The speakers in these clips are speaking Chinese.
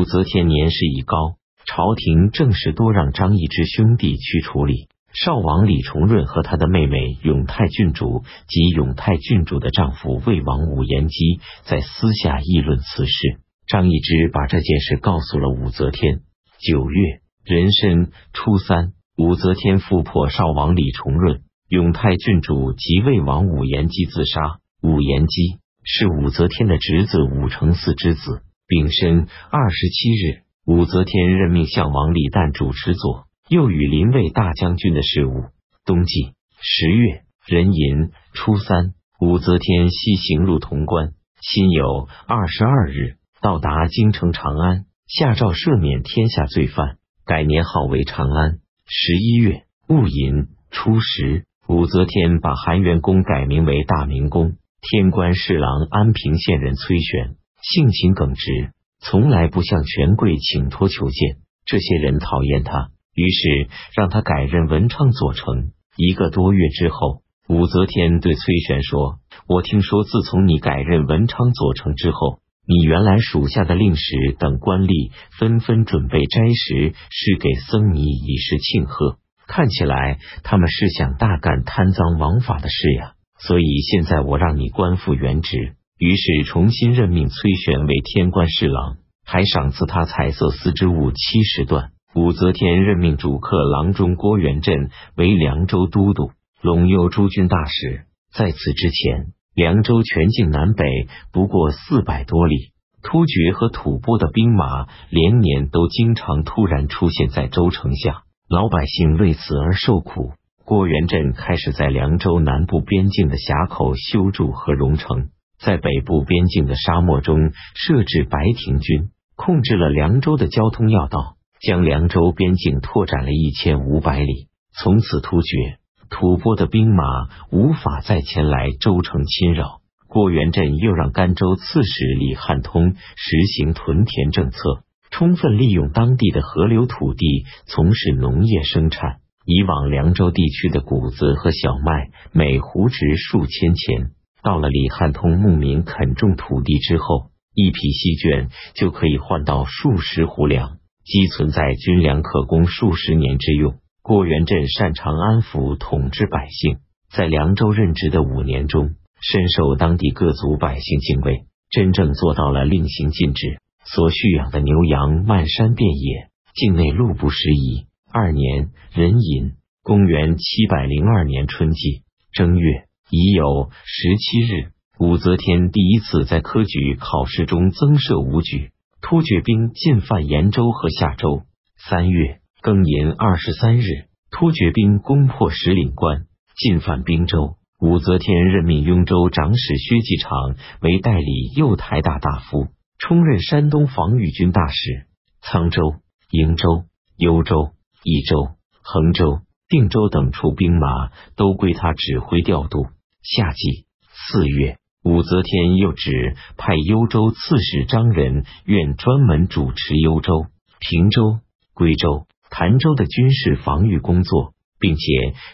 武则天年事已高，朝廷正式多让张易之兄弟去处理。少王李重润和他的妹妹永泰郡主及永泰郡主的丈夫魏王武延基在私下议论此事。张易之把这件事告诉了武则天。九月壬申初三，武则天复破少王李重润、永泰郡主及魏王武延基自杀。武延基是武则天的侄子武承嗣之子。丙申二十七日，武则天任命相王李旦主持左。又与临卫大将军的事务。冬季十月壬寅初三，武则天西行入潼关，辛酉二十二日到达京城长安，下诏赦免天下罪犯，改年号为长安。十一月戊寅初十，武则天把含元宫改名为大明宫。天官侍郎安平县人崔玄性情耿直，从来不向权贵请托求见，这些人讨厌他。于是让他改任文昌左丞。一个多月之后，武则天对崔玄说：“我听说，自从你改任文昌左丞之后，你原来属下的令史等官吏纷纷准备斋食，是给僧尼以示庆贺。看起来他们是想大干贪赃枉法的事呀。所以现在我让你官复原职。”于是重新任命崔玄为天官侍郎，还赏赐他彩色丝织物七十段。武则天任命主客郎中郭元振为凉州都督、陇右诸军大使。在此之前，凉州全境南北不过四百多里，突厥和吐蕃的兵马连年都经常突然出现在州城下，老百姓为此而受苦。郭元振开始在凉州南部边境的峡口修筑和容城，在北部边境的沙漠中设置白庭军，控制了凉州的交通要道。将凉州边境拓展了一千五百里，从此突厥、吐蕃的兵马无法再前来州城侵扰。郭元振又让甘州刺史李汉通实行屯田政策，充分利用当地的河流土地从事农业生产。以往凉州地区的谷子和小麦每斛值数千钱，到了李汉通牧民垦种土地之后，一匹细绢就可以换到数十斛粮。积存在军粮可供数十年之用。郭元振擅长安抚统治百姓，在凉州任职的五年中，深受当地各族百姓敬畏，真正做到了令行禁止。所蓄养的牛羊漫山遍野，境内路不拾遗。二年壬寅，公元七百零二年春季正月已有十七日，武则天第一次在科举考试中增设武举。突厥兵进犯延州和夏州。三月庚寅二十三日，突厥兵攻破石岭关，进犯滨州。武则天任命雍州长史薛继长为代理右台大大夫，充任山东防御军大使。沧州、瀛州、幽州、益州、衡州、定州等处兵马都归他指挥调度。夏季四月。武则天又指派幽州刺史张仁愿专门主持幽州、平州、归州、潭州的军事防御工作，并且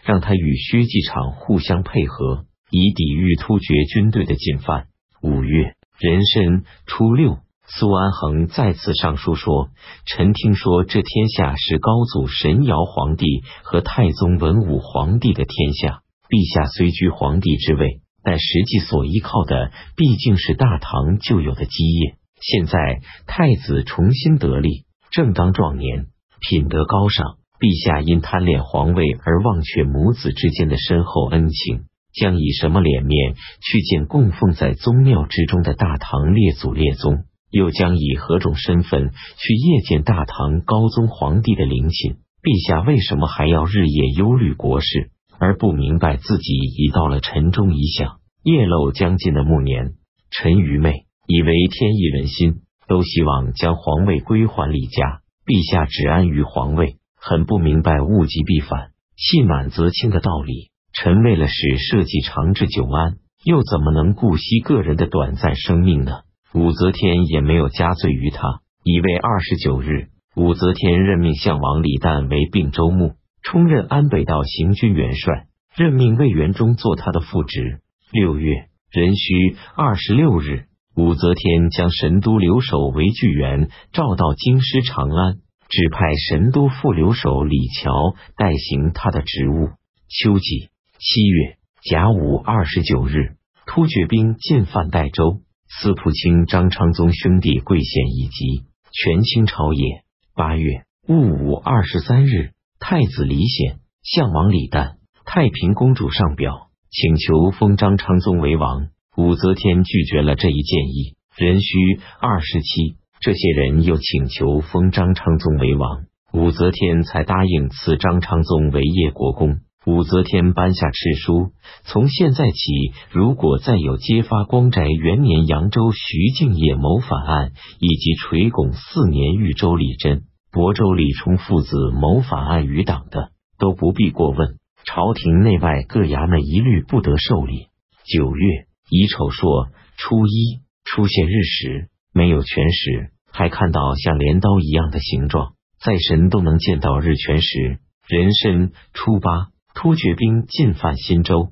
让他与薛继长互相配合，以抵御突厥军队的进犯。五月壬申初六，苏安衡再次上书说：“臣听说这天下是高祖神尧皇帝和太宗文武皇帝的天下，陛下虽居皇帝之位。”但实际所依靠的毕竟是大唐旧有的基业。现在太子重新得力，正当壮年，品德高尚。陛下因贪恋皇位而忘却母子之间的深厚恩情，将以什么脸面去见供奉在宗庙之中的大唐列祖列宗？又将以何种身份去谒见大唐高宗皇帝的陵寝？陛下为什么还要日夜忧虑国事？而不明白自己已到了晨钟一响、夜漏将近的暮年。臣愚昧，以为天意人心，都希望将皇位归还李家。陛下只安于皇位，很不明白物极必反、气满则清的道理。臣为了使社稷长治久安，又怎么能顾惜个人的短暂生命呢？武则天也没有加罪于他。以为二十九日，武则天任命相王李旦为并州牧。充任安北道行军元帅，任命魏元忠做他的副职。六月壬戌二十六日，武则天将神都留守韦巨源召到京师长安，指派神都副留守李峤代行他的职务。秋季七月甲午二十九日，突厥兵进犯代州，司徒卿张昌宗兄弟贵县以及权倾朝野。八月戊午二十三日，太子李显、相王李旦、太平公主上表，请求封张昌宗为王。武则天拒绝了这一建议。壬戌二十七，这些人又请求封张昌宗为王，武则天才答应赐张昌宗为叶国公。武则天颁下敕书，从现在起，如果再有揭发光宅元年扬州徐敬业谋反案，以及垂拱四年豫州李真、亳州李崇父子谋反案余党的，都不必过问。朝廷内外各衙门一律不得受理。九月。乙丑朔初一出现日食，没有全食，还看到像镰刀一样的形状。在神都能见到日全食。壬申初八，突厥兵进犯新州，